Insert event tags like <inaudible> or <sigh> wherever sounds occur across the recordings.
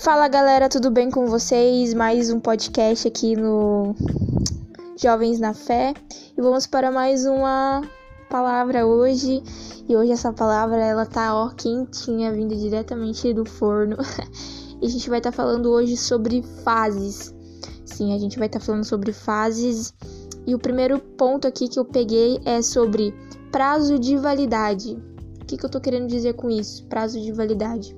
Fala galera, tudo bem com vocês? Mais um podcast aqui no Jovens na Fé e vamos para mais uma palavra hoje. E hoje essa palavra ela tá ó quentinha, vindo diretamente do forno. <laughs> e a gente vai estar tá falando hoje sobre fases. Sim, a gente vai estar tá falando sobre fases. E o primeiro ponto aqui que eu peguei é sobre prazo de validade. O que, que eu tô querendo dizer com isso? Prazo de validade.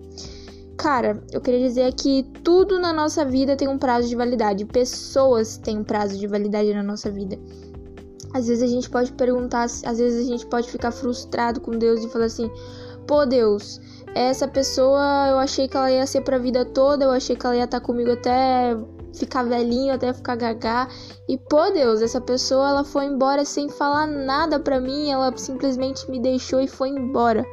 Cara, eu queria dizer que tudo na nossa vida tem um prazo de validade. Pessoas têm um prazo de validade na nossa vida. Às vezes a gente pode perguntar, às vezes a gente pode ficar frustrado com Deus e falar assim: pô, Deus, essa pessoa eu achei que ela ia ser pra vida toda, eu achei que ela ia estar tá comigo até ficar velhinho, até ficar gagá. E pô, Deus, essa pessoa ela foi embora sem falar nada pra mim, ela simplesmente me deixou e foi embora.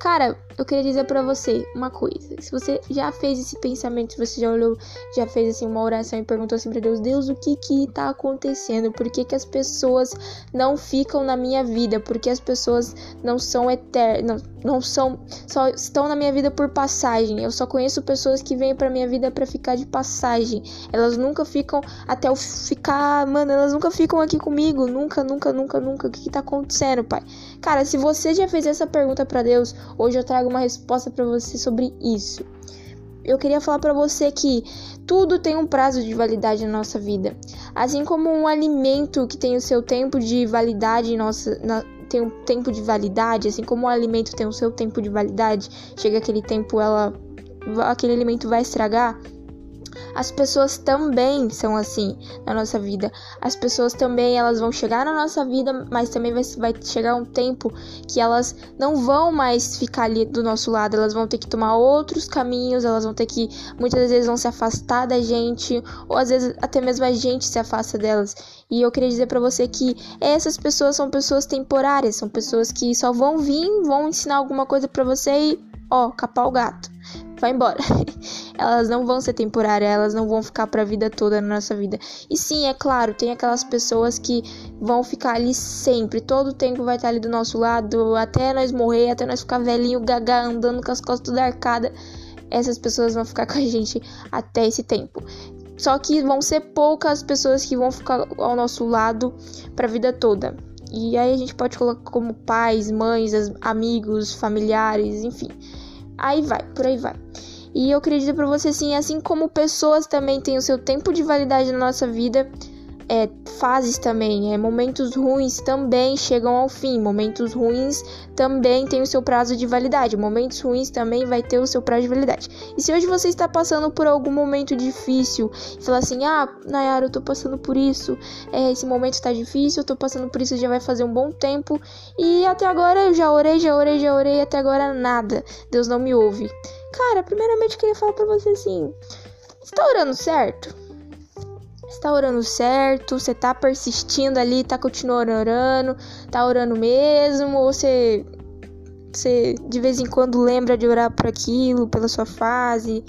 Cara, eu queria dizer para você uma coisa. Se você já fez esse pensamento, se você já olhou, já fez assim uma oração e perguntou assim para Deus, Deus, o que que tá acontecendo? Por que que as pessoas não ficam na minha vida? Por que as pessoas não são eternas, não, não são só estão na minha vida por passagem? Eu só conheço pessoas que vêm para minha vida para ficar de passagem. Elas nunca ficam até eu ficar, mano, elas nunca ficam aqui comigo, nunca, nunca, nunca, nunca. O que que tá acontecendo, pai? Cara, se você já fez essa pergunta para Deus, Hoje eu trago uma resposta para você sobre isso. Eu queria falar para você que tudo tem um prazo de validade na nossa vida. Assim como um alimento que tem o seu tempo de validade nossa, na, tem um tempo de validade, assim como um alimento tem o seu tempo de validade, chega aquele tempo ela aquele alimento vai estragar, as pessoas também são assim na nossa vida. As pessoas também elas vão chegar na nossa vida, mas também vai, vai chegar um tempo que elas não vão mais ficar ali do nosso lado. Elas vão ter que tomar outros caminhos, elas vão ter que muitas vezes vão se afastar da gente, ou às vezes até mesmo a gente se afasta delas. E eu queria dizer para você que essas pessoas são pessoas temporárias, são pessoas que só vão vir, vão ensinar alguma coisa para você e ó, capar o gato vai embora. <laughs> elas não vão ser temporárias, elas não vão ficar para a vida toda na nossa vida. E sim, é claro, tem aquelas pessoas que vão ficar ali sempre, todo o tempo vai estar ali do nosso lado, até nós morrer, até nós ficar velhinho, gaga, andando com as costas tudo arcada. Essas pessoas vão ficar <laughs> com a gente até esse tempo. Só que vão ser poucas pessoas que vão ficar ao nosso lado para a vida toda. E aí a gente pode colocar como pais, mães, amigos, familiares, enfim. Aí vai, por aí vai. E eu queria dizer pra você assim, assim como pessoas também têm o seu tempo de validade na nossa vida, é, fases também, é, momentos ruins também chegam ao fim, momentos ruins também têm o seu prazo de validade, momentos ruins também vai ter o seu prazo de validade. E se hoje você está passando por algum momento difícil e falar assim, ah, Nayara, eu tô passando por isso, é, esse momento está difícil, eu tô passando por isso já vai fazer um bom tempo e até agora eu já orei, já orei, já orei, até agora nada, Deus não me ouve. Cara, primeiramente eu queria falar pra você assim, você tá orando certo? Está orando certo, você tá persistindo ali, tá continuando orando, tá orando mesmo, ou você, você de vez em quando lembra de orar por aquilo, pela sua fase,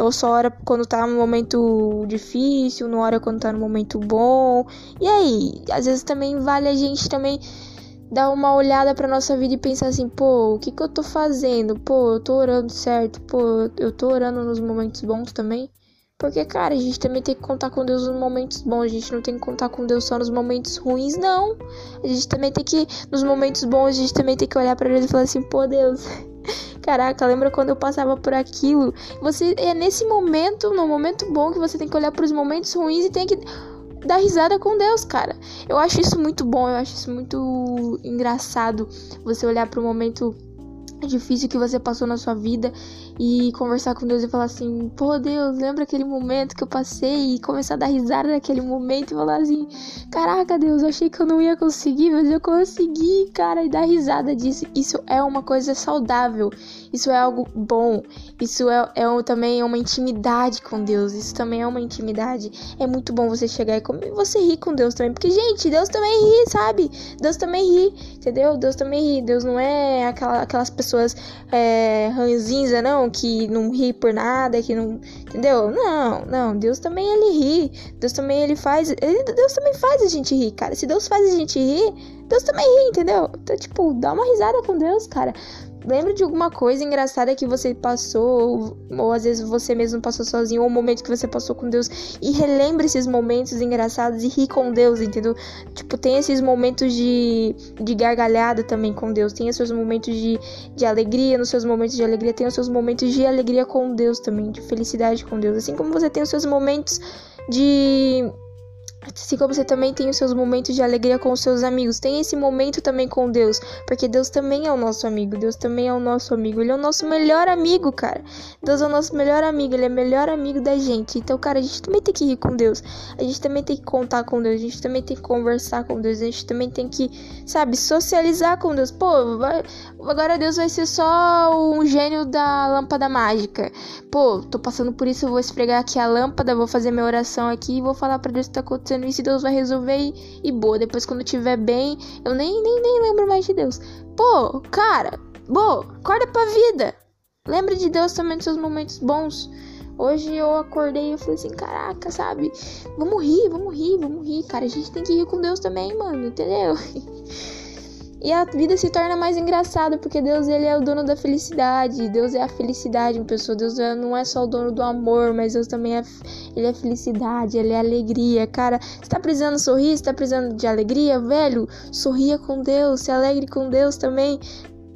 ou só ora quando tá no momento difícil, não ora quando tá no momento bom. E aí, às vezes também vale a gente também dar uma olhada para nossa vida e pensar assim, pô, o que que eu tô fazendo? Pô, eu tô orando certo, pô, eu tô orando nos momentos bons também. Porque, cara, a gente também tem que contar com Deus nos momentos bons. A gente não tem que contar com Deus só nos momentos ruins, não. A gente também tem que, nos momentos bons, a gente também tem que olhar para Deus e falar assim: pô, Deus. <laughs> Caraca, lembra quando eu passava por aquilo? Você é nesse momento, no momento bom, que você tem que olhar para os momentos ruins e tem que dar risada com Deus, cara. Eu acho isso muito bom, eu acho isso muito engraçado. Você olhar para o momento difícil que você passou na sua vida e conversar com Deus e falar assim: pô, Deus, lembra aquele momento que eu passei? E começar a dar risada naquele momento e falar assim: caraca, Deus, eu achei que eu não ia conseguir, mas eu consegui, cara, e dar risada disso. Isso é uma coisa saudável, isso é algo bom, isso é, é também uma intimidade com Deus, isso também é uma intimidade. É muito bom você chegar e você rir com Deus também, porque, gente, Deus também ri, sabe? Deus também ri, entendeu? Deus também ri. Deus não é aquela, aquelas pessoas é, ranzinza, não que não ri por nada, que não. Entendeu? Não, não. Deus também ele ri. Deus também ele faz. Ele, Deus também faz a gente rir, cara. Se Deus faz a gente rir, Deus também ri, entendeu? Então, tipo, dá uma risada com Deus, cara. Lembra de alguma coisa engraçada que você passou, ou às vezes você mesmo passou sozinho, ou um momento que você passou com Deus, e relembre esses momentos engraçados e ri com Deus, entendeu? Tipo, tem esses momentos de, de gargalhada também com Deus, tem os seus momentos de, de alegria, nos seus momentos de alegria, tem os seus momentos de alegria com Deus também, de felicidade com Deus, assim como você tem os seus momentos de Assim como você também tem os seus momentos de alegria com os seus amigos, tem esse momento também com Deus, porque Deus também é o nosso amigo, Deus também é o nosso amigo, Ele é o nosso melhor amigo, cara. Deus é o nosso melhor amigo, Ele é o melhor amigo da gente. Então, cara, a gente também tem que ir com Deus, a gente também tem que contar com Deus, a gente também tem que conversar com Deus, a gente também tem que, sabe, socializar com Deus. Pô, vai, agora Deus vai ser só um gênio da lâmpada mágica. Pô, tô passando por isso, eu vou esfregar aqui a lâmpada, vou fazer minha oração aqui e vou falar para Deus o que tá acontecendo acontecendo isso e Deus vai resolver e, e boa. Depois, quando tiver bem, eu nem, nem, nem lembro mais de Deus. Pô, cara, boa, acorda pra vida. Lembra de Deus também nos seus momentos bons. Hoje eu acordei e falei assim, caraca, sabe? Vamos rir, vamos rir, vamos rir, cara. A gente tem que rir com Deus também, mano, entendeu? <laughs> E a vida se torna mais engraçada porque Deus ele é o dono da felicidade. Deus é a felicidade, uma pessoa. Deus é, não é só o dono do amor, mas Deus também é ele é felicidade, ele é alegria. Cara, você tá precisando sorrir, você tá precisando de alegria, velho? Sorria com Deus, se alegre com Deus também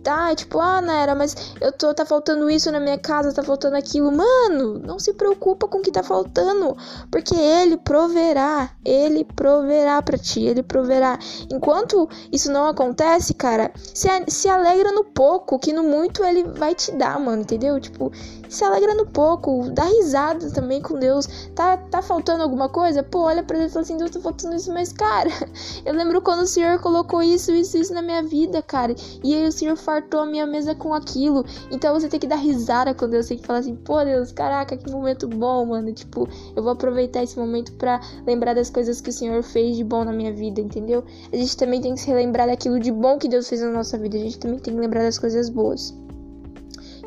tá, tipo, ah, Nera, mas eu tô, tá faltando isso na minha casa, tá faltando aquilo. Mano, não se preocupa com o que tá faltando, porque ele proverá, ele proverá para ti, ele proverá. Enquanto isso não acontece, cara, se, se alegra no pouco, que no muito ele vai te dar, mano, entendeu? Tipo, se alegra no pouco, dá risada também com Deus. Tá, tá faltando alguma coisa? Pô, olha pra ele e fala assim: Deus, tá faltando isso, mas cara, <laughs> eu lembro quando o Senhor colocou isso, isso, isso na minha vida, cara. E aí o Senhor fartou a minha mesa com aquilo. Então você tem que dar risada com Deus, tem que falar assim: pô, Deus, caraca, que momento bom, mano. Tipo, eu vou aproveitar esse momento pra lembrar das coisas que o Senhor fez de bom na minha vida, entendeu? A gente também tem que se relembrar daquilo de bom que Deus fez na nossa vida. A gente também tem que lembrar das coisas boas.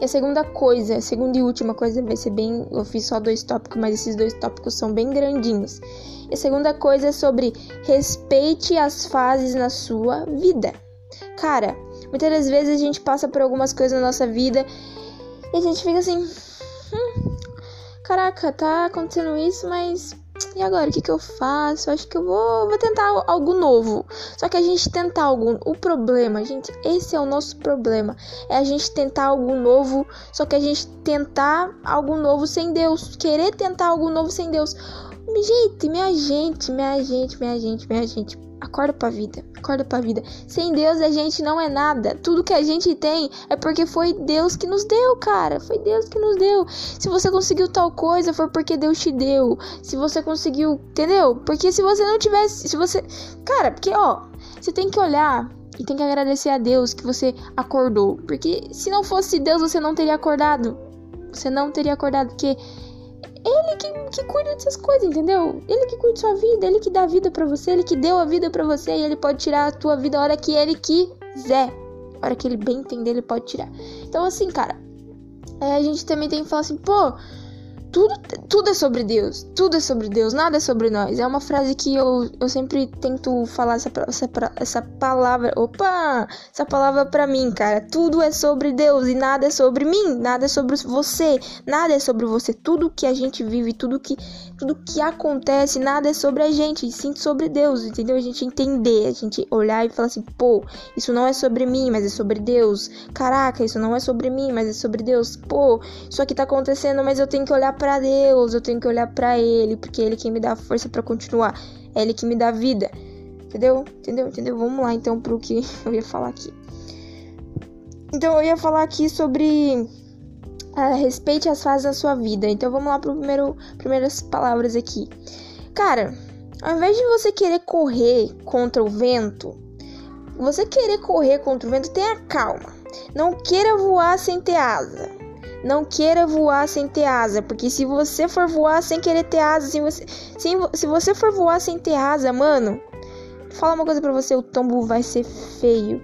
E a segunda coisa, a segunda e última coisa vai ser bem. Eu fiz só dois tópicos, mas esses dois tópicos são bem grandinhos. E a segunda coisa é sobre respeite as fases na sua vida. Cara, muitas das vezes a gente passa por algumas coisas na nossa vida e a gente fica assim. Hum, caraca, tá acontecendo isso, mas e agora, o que, que eu faço? Acho que eu vou, vou tentar algo novo. Só que a gente tentar algo. O problema, gente, esse é o nosso problema. É a gente tentar algo novo. Só que a gente tentar algo novo sem Deus. Querer tentar algo novo sem Deus. Gente, minha gente, minha gente, minha gente, minha gente Acorda pra vida, acorda pra vida. Sem Deus a gente não é nada. Tudo que a gente tem é porque foi Deus que nos deu, cara. Foi Deus que nos deu. Se você conseguiu tal coisa, foi porque Deus te deu. Se você conseguiu, entendeu? Porque se você não tivesse, se você, cara, porque ó, você tem que olhar e tem que agradecer a Deus que você acordou, porque se não fosse Deus você não teria acordado. Você não teria acordado porque ele que, que cuida dessas coisas, entendeu? Ele que cuida da sua vida, ele que dá vida para você, ele que deu a vida para você e ele pode tirar a tua vida a hora que ele quiser. A hora que ele bem entender, ele pode tirar. Então, assim, cara, é, a gente também tem que falar assim, pô, tudo, tudo é sobre Deus, tudo é sobre Deus, nada é sobre nós. É uma frase que eu, eu sempre tento falar essa, essa, essa palavra. Opa! Essa palavra pra mim, cara. Tudo é sobre Deus e nada é sobre mim, nada é sobre você, nada é sobre você. Tudo que a gente vive, tudo que, tudo que acontece, nada é sobre a gente, e sim sobre Deus, entendeu? A gente entender, a gente olhar e falar assim, pô, isso não é sobre mim, mas é sobre Deus. Caraca, isso não é sobre mim, mas é sobre Deus. Pô, isso aqui tá acontecendo, mas eu tenho que olhar para Deus, eu tenho que olhar para Ele, porque é Ele quem me dá força para continuar, é Ele que me dá vida. Entendeu? Entendeu? Entendeu? Vamos lá então pro que <laughs> eu ia falar aqui. Então eu ia falar aqui sobre a respeite as fases da sua vida. Então vamos lá pro primeiro primeiras palavras aqui. Cara, ao invés de você querer correr contra o vento, você querer correr contra o vento, tenha calma. Não queira voar sem ter asa. Não queira voar sem ter asa, porque se você for voar sem querer ter asa, se você, se, se você for voar sem ter asa, mano, fala uma coisa pra você, o tombo vai ser feio.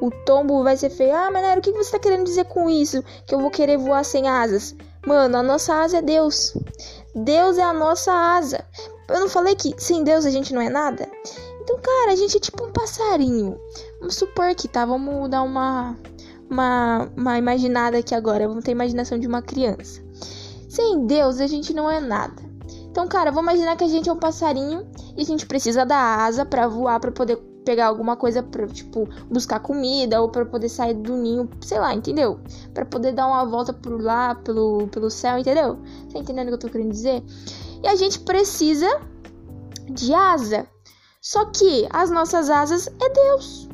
O tombo vai ser feio. Ah, Manero, o que você tá querendo dizer com isso? Que eu vou querer voar sem asas? Mano, a nossa asa é Deus. Deus é a nossa asa. Eu não falei que sem Deus a gente não é nada? Então, cara, a gente é tipo um passarinho. Vamos supor que tá, vamos dar uma uma, uma imaginada aqui agora, vamos ter a imaginação de uma criança. Sem Deus, a gente não é nada. Então, cara, vamos imaginar que a gente é um passarinho e a gente precisa da asa para voar, para poder pegar alguma coisa pra, tipo, buscar comida ou para poder sair do ninho, sei lá, entendeu? Para poder dar uma volta por lá, pelo, pelo céu, entendeu? Tá entendendo o que eu tô querendo dizer? E a gente precisa de asa. Só que as nossas asas é Deus.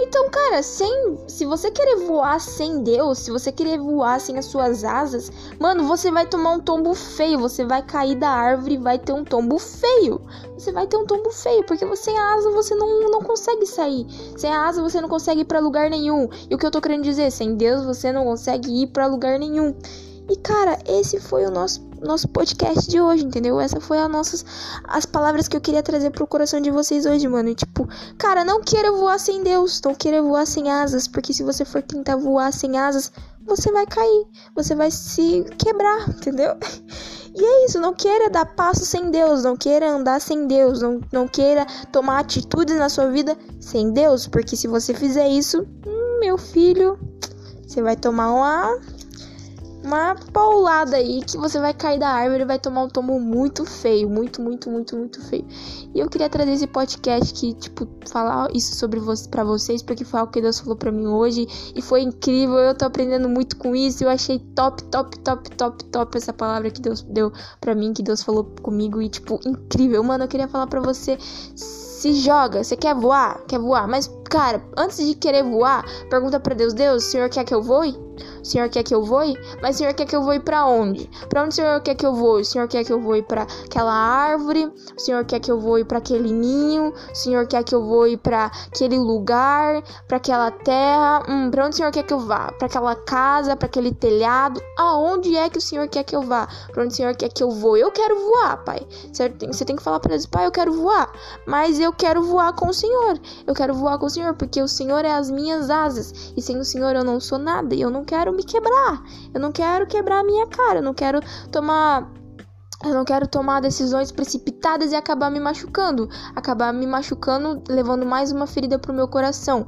Então, cara, sem, se você querer voar sem Deus, se você querer voar sem as suas asas, mano, você vai tomar um tombo feio, você vai cair da árvore e vai ter um tombo feio. Você vai ter um tombo feio, porque sem asa você não, não consegue sair. Sem asa você não consegue ir para lugar nenhum. E o que eu tô querendo dizer, sem Deus você não consegue ir para lugar nenhum. E cara, esse foi o nosso nosso podcast de hoje, entendeu? Essa foi as nossas as palavras que eu queria trazer pro coração de vocês hoje, mano. E, tipo, cara, não queira voar sem Deus, não queira voar sem asas, porque se você for tentar voar sem asas, você vai cair, você vai se quebrar, <laughs> entendeu? E é isso, não queira dar passo sem Deus, não queira andar sem Deus, não, não queira tomar atitudes na sua vida sem Deus, porque se você fizer isso, hum, meu filho, você vai tomar uma uma paulada aí que você vai cair da árvore e vai tomar um tombo muito feio, muito, muito, muito, muito feio. E eu queria trazer esse podcast que, tipo, falar isso sobre você para vocês, porque foi algo que Deus falou para mim hoje e foi incrível. Eu tô aprendendo muito com isso. Eu achei top, top, top, top, top essa palavra que Deus deu para mim, que Deus falou comigo e tipo, incrível. Mano, eu queria falar para você se joga, você quer voar? Quer voar? Mas, cara, antes de querer voar, pergunta para Deus: Deus, o senhor quer que eu voe? O senhor quer que eu voe? Mas o senhor quer que eu voe para onde? Para onde o senhor quer que eu voe? O senhor quer que eu voe para aquela árvore? O senhor quer que eu voe para aquele ninho? O senhor quer que eu voe para aquele lugar, para aquela terra? Hum, para onde o senhor quer que eu vá? Para aquela casa, para aquele telhado? Aonde é que o senhor quer que eu vá? Para onde o senhor quer que eu voe? Eu quero voar, pai. Você tem que falar para Deus, pai, eu quero voar. Mas eu quero voar com o senhor. Eu quero voar com o senhor porque o senhor é as minhas asas. E sem o senhor eu não sou nada. E eu não quero me quebrar. Eu não quero quebrar a minha cara. Eu não quero tomar eu não quero tomar decisões precipitadas e acabar me machucando, acabar me machucando, levando mais uma ferida pro meu coração.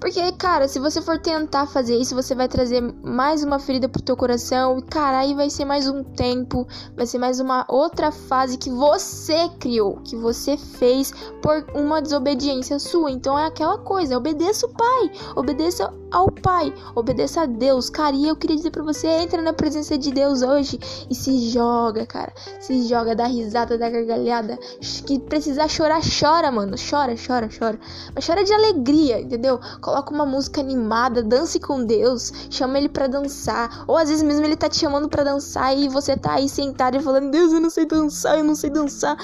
Porque, cara, se você for tentar fazer isso, você vai trazer mais uma ferida pro teu coração. E, cara, aí vai ser mais um tempo, vai ser mais uma outra fase que você criou, que você fez por uma desobediência sua. Então é aquela coisa, obedeça o pai, obedeça ao pai, obedeça a Deus. Cara, e eu queria dizer pra você, entra na presença de Deus hoje e se joga, cara. Se joga, dá risada, dá gargalhada. Que precisar chorar, chora, mano. Chora, chora, chora. Mas chora de alegria, entendeu? Coloca uma música animada, dance com Deus, chama ele para dançar. Ou às vezes mesmo ele tá te chamando para dançar e você tá aí sentado e falando: Deus, eu não sei dançar, eu não sei dançar.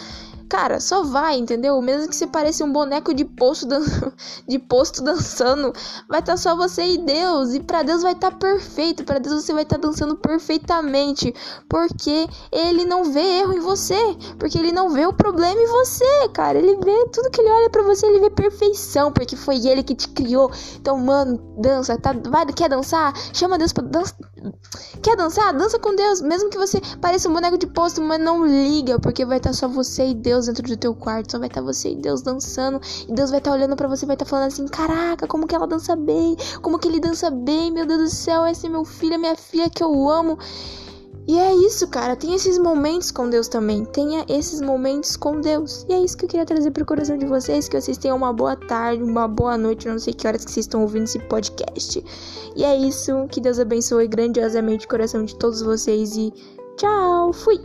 Cara, só vai, entendeu? Mesmo que você pareça um boneco de posto, dan <laughs> de posto dançando, vai estar tá só você e Deus. E para Deus vai estar tá perfeito. Para Deus você vai estar tá dançando perfeitamente. Porque Ele não vê erro em você. Porque Ele não vê o problema em você, cara. Ele vê tudo que Ele olha para você, Ele vê perfeição. Porque foi Ele que te criou. Então, mano, dança. Tá, vai, quer dançar? Chama Deus pra dançar. Quer dançar? Dança com Deus. Mesmo que você pareça um boneco de posto, mas não liga. Porque vai estar tá só você e Deus Deus dentro do teu quarto, só vai estar tá você e Deus dançando, e Deus vai estar tá olhando para você, vai estar tá falando assim: "Caraca, como que ela dança bem? Como que ele dança bem? Meu Deus do céu, esse é meu filho, é minha filha que eu amo". E é isso, cara. Tem esses momentos com Deus também. Tenha esses momentos com Deus. E é isso que eu queria trazer pro coração de vocês. Que vocês tenham uma boa tarde, uma boa noite. Não sei que horas que vocês estão ouvindo esse podcast. E é isso. Que Deus abençoe grandiosamente o coração de todos vocês. E tchau. Fui.